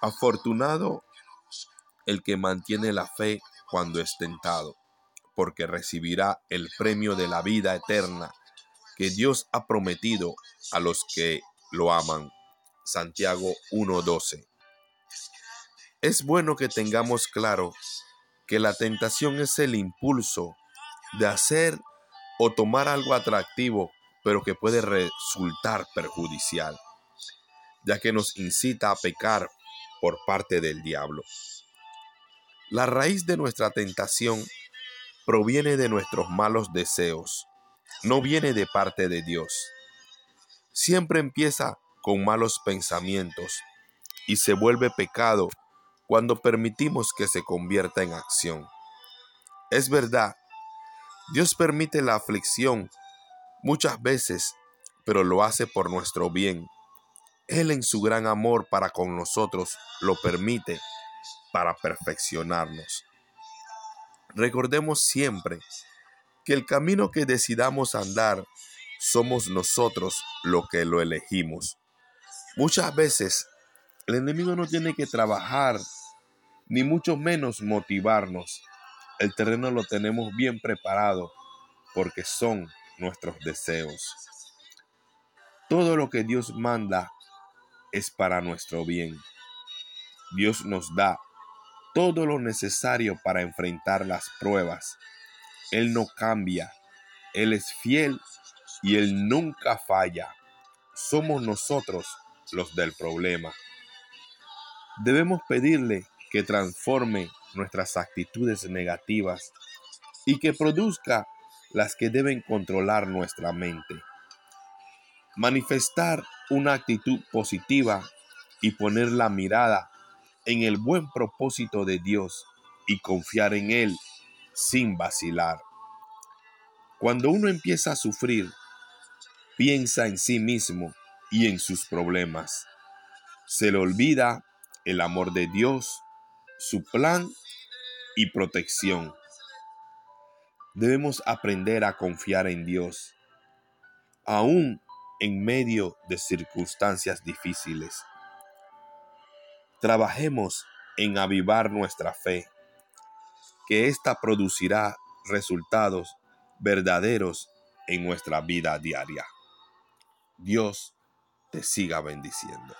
Afortunado el que mantiene la fe cuando es tentado, porque recibirá el premio de la vida eterna que Dios ha prometido a los que lo aman. Santiago 1:12. Es bueno que tengamos claro que la tentación es el impulso de hacer o tomar algo atractivo, pero que puede resultar perjudicial, ya que nos incita a pecar por parte del diablo. La raíz de nuestra tentación proviene de nuestros malos deseos, no viene de parte de Dios. Siempre empieza con malos pensamientos y se vuelve pecado cuando permitimos que se convierta en acción. Es verdad, Dios permite la aflicción muchas veces, pero lo hace por nuestro bien. Él en su gran amor para con nosotros lo permite para perfeccionarnos. Recordemos siempre que el camino que decidamos andar somos nosotros lo que lo elegimos. Muchas veces el enemigo no tiene que trabajar ni mucho menos motivarnos. El terreno lo tenemos bien preparado porque son nuestros deseos. Todo lo que Dios manda es para nuestro bien. Dios nos da todo lo necesario para enfrentar las pruebas. Él no cambia, Él es fiel y Él nunca falla. Somos nosotros los del problema. Debemos pedirle que transforme nuestras actitudes negativas y que produzca las que deben controlar nuestra mente. Manifestar una actitud positiva y poner la mirada en el buen propósito de Dios y confiar en Él sin vacilar. Cuando uno empieza a sufrir, piensa en sí mismo y en sus problemas. Se le olvida el amor de Dios su plan y protección. Debemos aprender a confiar en Dios, aún en medio de circunstancias difíciles. Trabajemos en avivar nuestra fe, que ésta producirá resultados verdaderos en nuestra vida diaria. Dios te siga bendiciendo.